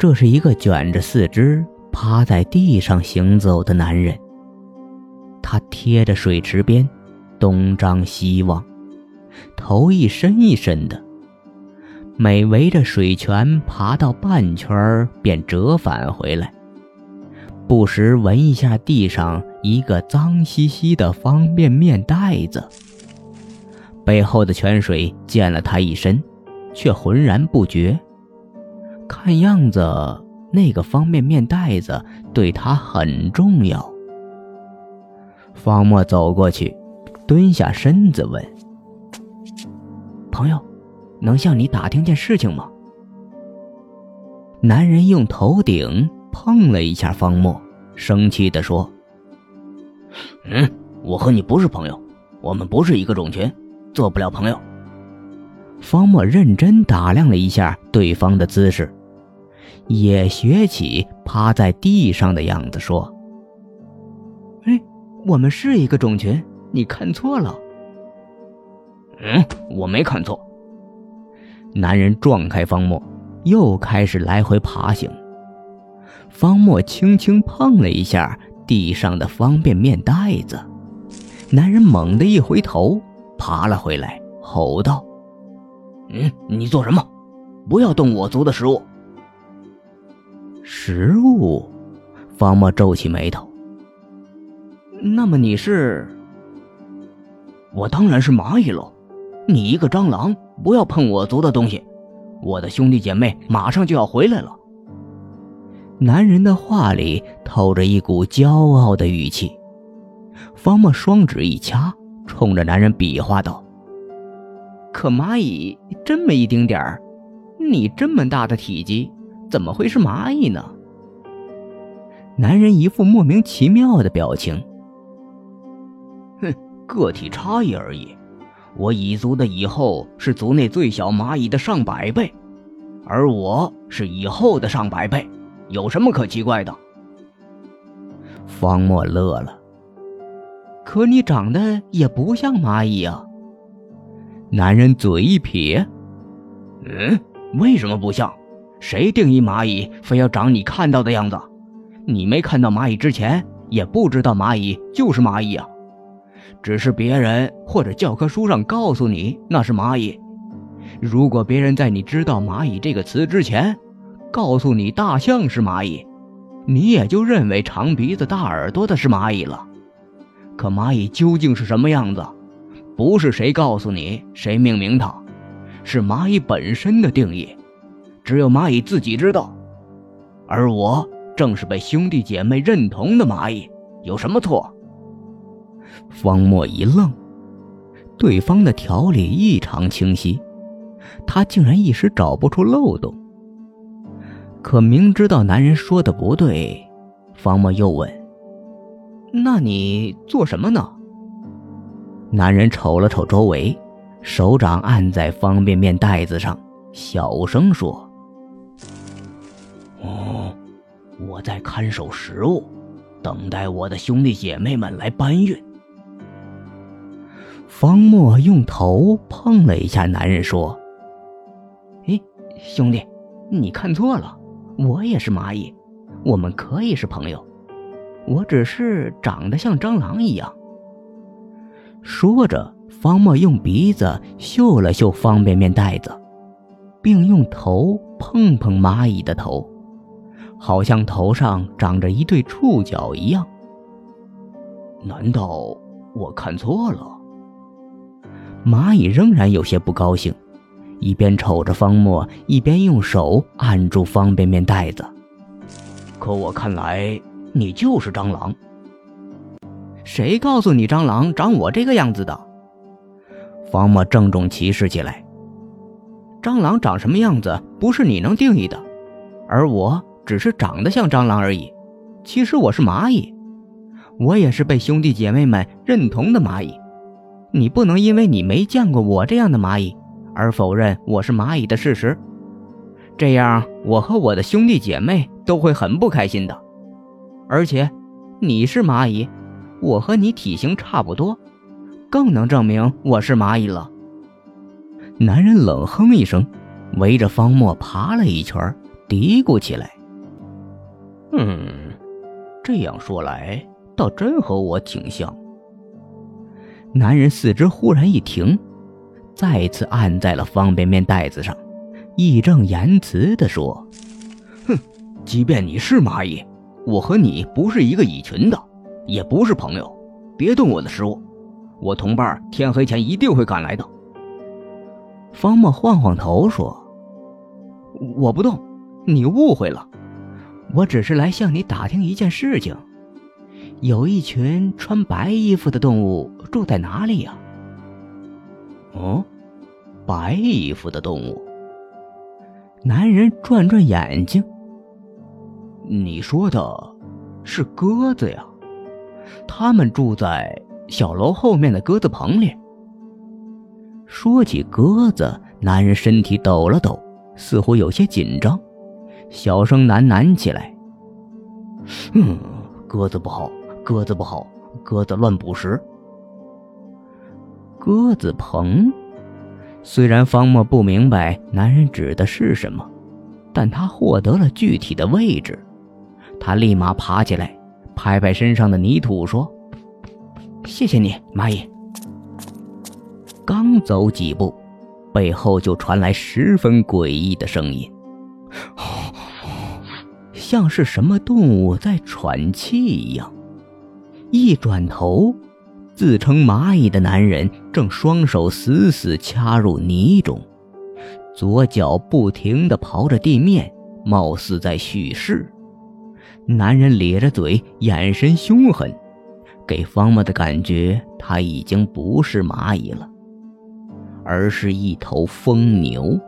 这是一个卷着四肢趴在地上行走的男人。他贴着水池边，东张西望，头一伸一伸的。每围着水泉爬到半圈便折返回来，不时闻一下地上一个脏兮兮的方便面袋子。背后的泉水溅了他一身，却浑然不觉。看样子，那个方便面袋子对他很重要。方墨走过去，蹲下身子问：“朋友。”能向你打听件事情吗？男人用头顶碰了一下方墨，生气地说：“嗯，我和你不是朋友，我们不是一个种群，做不了朋友。”方墨认真打量了一下对方的姿势，也学起趴在地上的样子说：“哎，我们是一个种群，你看错了。”“嗯，我没看错。”男人撞开方墨，又开始来回爬行。方墨轻轻碰了一下地上的方便面袋子，男人猛地一回头，爬了回来，吼道：“嗯，你做什么？不要动我族的食物！”食物？方墨皱起眉头。那么你是？我当然是蚂蚁喽。你一个蟑螂，不要碰我族的东西！我的兄弟姐妹马上就要回来了。男人的话里透着一股骄傲的语气。方墨双指一掐，冲着男人比划道：“可蚂蚁真没一丁点儿，你这么大的体积，怎么会是蚂蚁呢？”男人一副莫名其妙的表情。哼，个体差异而已。我蚁族的蚁后是族内最小蚂蚁的上百倍，而我是蚁后的上百倍，有什么可奇怪的？方墨乐了。可你长得也不像蚂蚁啊！男人嘴一撇：“嗯，为什么不像？谁定义蚂蚁非要长你看到的样子？你没看到蚂蚁之前，也不知道蚂蚁就是蚂蚁啊！”只是别人或者教科书上告诉你那是蚂蚁。如果别人在你知道“蚂蚁”这个词之前，告诉你大象是蚂蚁，你也就认为长鼻子大耳朵的是蚂蚁了。可蚂蚁究竟是什么样子，不是谁告诉你谁命名它，是蚂蚁本身的定义，只有蚂蚁自己知道。而我正是被兄弟姐妹认同的蚂蚁，有什么错？方墨一愣，对方的条理异常清晰，他竟然一时找不出漏洞。可明知道男人说的不对，方墨又问：“那你做什么呢？”男人瞅了瞅周围，手掌按在方便面袋子上，小声说：“哦，我在看守食物，等待我的兄弟姐妹们来搬运。”方墨用头碰了一下男人，说：“哎，兄弟，你看错了，我也是蚂蚁，我们可以是朋友。我只是长得像蟑螂一样。”说着，方墨用鼻子嗅了嗅方便面袋子，并用头碰碰蚂蚁的头，好像头上长着一对触角一样。难道我看错了？蚂蚁仍然有些不高兴，一边瞅着方墨，一边用手按住方便面袋子。可我看来，你就是蟑螂。谁告诉你蟑螂长我这个样子的？方墨郑重其事起来。蟑螂长什么样子，不是你能定义的，而我只是长得像蟑螂而已。其实我是蚂蚁，我也是被兄弟姐妹们认同的蚂蚁。你不能因为你没见过我这样的蚂蚁，而否认我是蚂蚁的事实。这样，我和我的兄弟姐妹都会很不开心的。而且，你是蚂蚁，我和你体型差不多，更能证明我是蚂蚁了。男人冷哼一声，围着方墨爬了一圈，嘀咕起来：“嗯，这样说来，倒真和我挺像。”男人四肢忽然一停，再次按在了方便面袋子上，义正言辞地说：“哼，即便你是蚂蚁，我和你不是一个蚁群的，也不是朋友，别动我的食物。我同伴天黑前一定会赶来的。”方墨晃晃头说：“我不动，你误会了，我只是来向你打听一件事情。”有一群穿白衣服的动物住在哪里呀？哦，白衣服的动物。男人转转眼睛。你说的，是鸽子呀？他们住在小楼后面的鸽子棚里。说起鸽子，男人身体抖了抖，似乎有些紧张，小声喃喃起来：“嗯，鸽子不好。”鸽子不好，鸽子乱捕食。鸽子棚，虽然方墨不明白男人指的是什么，但他获得了具体的位置。他立马爬起来，拍拍身上的泥土，说：“谢谢你，蚂蚁。”刚走几步，背后就传来十分诡异的声音，像是什么动物在喘气一样。一转头，自称蚂蚁的男人正双手死死掐入泥中，左脚不停地刨着地面，貌似在蓄势。男人咧着嘴，眼神凶狠，给方木的感觉他已经不是蚂蚁了，而是一头疯牛。